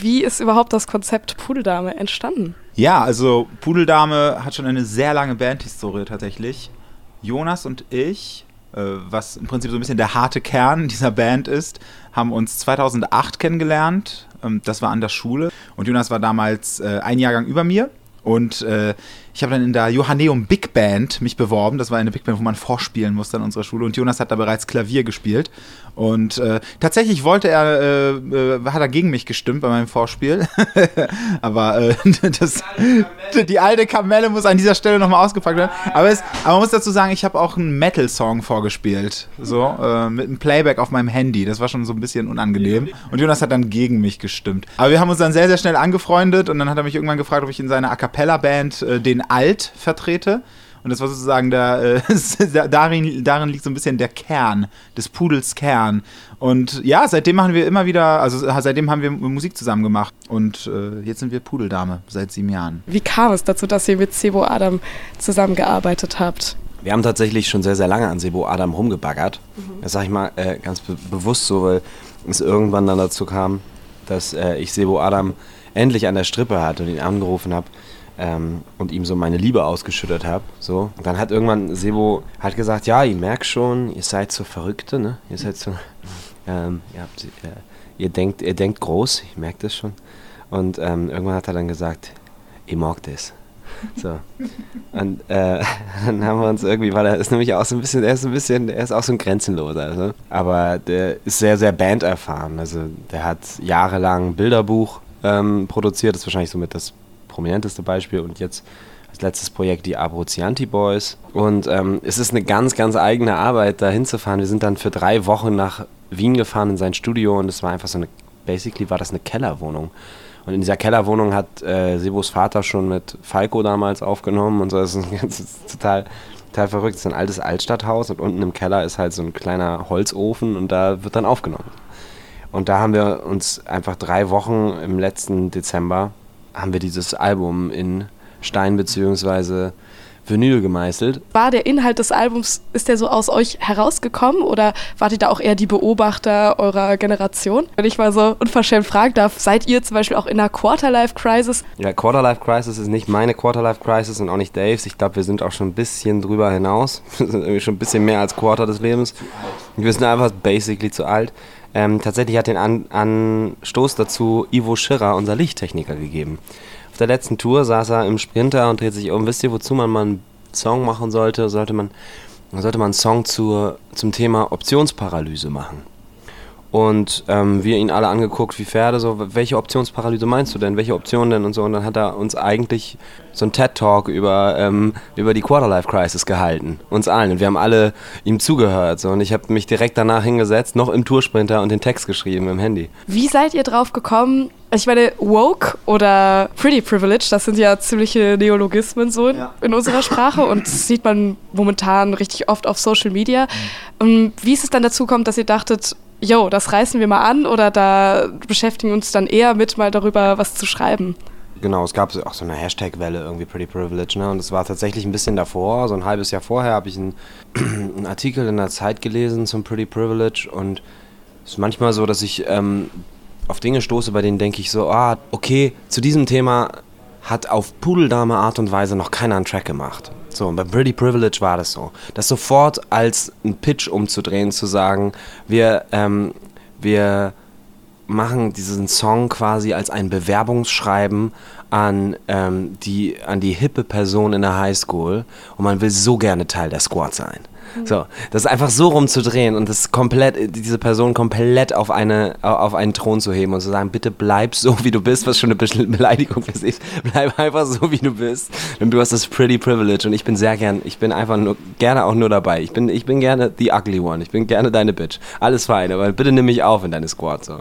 Wie ist überhaupt das Konzept Pudeldame entstanden? Ja, also Pudeldame hat schon eine sehr lange Bandhistorie tatsächlich. Jonas und ich, äh, was im Prinzip so ein bisschen der harte Kern dieser Band ist, haben uns 2008 kennengelernt. Ähm, das war an der Schule und Jonas war damals äh, ein Jahrgang über mir und äh, ich habe dann in der Johanneum Big Band mich beworben. Das war eine Big Band, wo man vorspielen musste an unserer Schule. Und Jonas hat da bereits Klavier gespielt. Und äh, tatsächlich wollte er, äh, äh, hat er gegen mich gestimmt bei meinem Vorspiel. aber äh, das, die alte Kamelle muss an dieser Stelle nochmal ausgepackt werden. Aber, es, aber man muss dazu sagen, ich habe auch einen Metal-Song vorgespielt. So, äh, mit einem Playback auf meinem Handy. Das war schon so ein bisschen unangenehm. Und Jonas hat dann gegen mich gestimmt. Aber wir haben uns dann sehr, sehr schnell angefreundet. Und dann hat er mich irgendwann gefragt, ob ich in seiner A Cappella-Band äh, den Alt vertrete. Und das war sozusagen der, äh, darin, darin liegt so ein bisschen der Kern, des Pudels Kern. Und ja, seitdem machen wir immer wieder, also seitdem haben wir Musik zusammen gemacht. Und äh, jetzt sind wir Pudeldame seit sieben Jahren. Wie kam es dazu, dass ihr mit Sebo Adam zusammengearbeitet habt? Wir haben tatsächlich schon sehr, sehr lange an Sebo Adam rumgebaggert. Mhm. Das sage ich mal äh, ganz be bewusst so, weil es irgendwann dann dazu kam, dass äh, ich Sebo Adam endlich an der Strippe hatte und ihn angerufen habe ähm, und ihm so meine Liebe ausgeschüttet habe. So. Dann hat irgendwann Sebo halt gesagt, ja, ich merke schon, ihr seid so Verrückte, ne? Ihr seid so, ähm, ihr, habt, äh, ihr, denkt, ihr denkt groß, ich merke das schon. Und ähm, irgendwann hat er dann gesagt, ich mag das. So. Und äh, dann haben wir uns irgendwie, weil er ist nämlich auch so ein bisschen, er ist ein bisschen, er ist auch so ein Grenzenloser. Also. Aber der ist sehr, sehr banderfahren. Also der hat jahrelang Bilderbuch ähm, produziert, das ist wahrscheinlich somit das prominenteste Beispiel und jetzt als letztes Projekt die Abruzianti Boys. Und ähm, es ist eine ganz, ganz eigene Arbeit, da hinzufahren. Wir sind dann für drei Wochen nach Wien gefahren in sein Studio und es war einfach so eine, basically war das eine Kellerwohnung. Und in dieser Kellerwohnung hat äh, Sebos Vater schon mit Falco damals aufgenommen und so. Das ist, das ist total, total verrückt. Es ist ein altes Altstadthaus und unten im Keller ist halt so ein kleiner Holzofen und da wird dann aufgenommen. Und da haben wir uns einfach drei Wochen im letzten Dezember haben wir dieses Album in Stein bzw. Vinyl gemeißelt. War der Inhalt des Albums, ist der so aus euch herausgekommen oder wart ihr da auch eher die Beobachter eurer Generation? Wenn ich mal so unverschämt fragen darf, seid ihr zum Beispiel auch in einer Quarterlife-Crisis? Ja, Quarterlife-Crisis ist nicht meine Quarterlife-Crisis und auch nicht Daves. Ich glaube, wir sind auch schon ein bisschen drüber hinaus. Wir sind irgendwie schon ein bisschen mehr als Quarter des Lebens. Wir sind einfach basically zu alt. Ähm, tatsächlich hat den An Anstoß dazu Ivo Schirrer, unser Lichttechniker, gegeben. Auf der letzten Tour saß er im Sprinter und dreht sich um. Wisst ihr, wozu man mal einen Song machen sollte? Sollte man, sollte man einen Song zur, zum Thema Optionsparalyse machen. Und ähm, wir ihn alle angeguckt wie Pferde, so, welche Optionsparalyse meinst du denn? Welche Optionen denn? Und so. Und dann hat er uns eigentlich so einen TED-Talk über, ähm, über die Quarterlife-Crisis gehalten. Uns allen. Und wir haben alle ihm zugehört. So. Und ich habe mich direkt danach hingesetzt, noch im Toursprinter und den Text geschrieben im Handy. Wie seid ihr drauf gekommen? Ich meine, woke oder pretty privilege, das sind ja ziemliche Neologismen so ja. in unserer Sprache und das sieht man momentan richtig oft auf Social Media. Und ähm, wie ist es dann dazu gekommen, dass ihr dachtet, yo, das reißen wir mal an oder da beschäftigen uns dann eher mit, mal darüber was zu schreiben. Genau, es gab auch so eine Hashtag-Welle irgendwie Pretty Privilege, ne? Und es war tatsächlich ein bisschen davor, so ein halbes Jahr vorher habe ich einen, einen, Artikel in der Zeit gelesen zum Pretty Privilege und es ist manchmal so, dass ich ähm, auf Dinge stoße, bei denen denke ich so, ah, okay, zu diesem Thema hat auf pudeldame Art und Weise noch keiner einen Track gemacht. So, und bei Pretty Privilege war das so. Das sofort als ein Pitch umzudrehen, zu sagen, wir, ähm, wir machen diesen Song quasi als ein Bewerbungsschreiben an, ähm, die, an die hippe Person in der Highschool und man will so gerne Teil der Squad sein. So, das einfach so rumzudrehen und das komplett, diese Person komplett auf, eine, auf einen Thron zu heben und zu sagen, bitte bleib so, wie du bist, was schon eine Beleidigung für sich. Bleib einfach so, wie du bist. Und du hast das pretty privilege und ich bin sehr gern, ich bin einfach nur, gerne auch nur dabei. Ich bin, ich bin gerne the ugly one. Ich bin gerne deine Bitch. Alles fein, aber bitte nimm mich auf in deine Squad. So.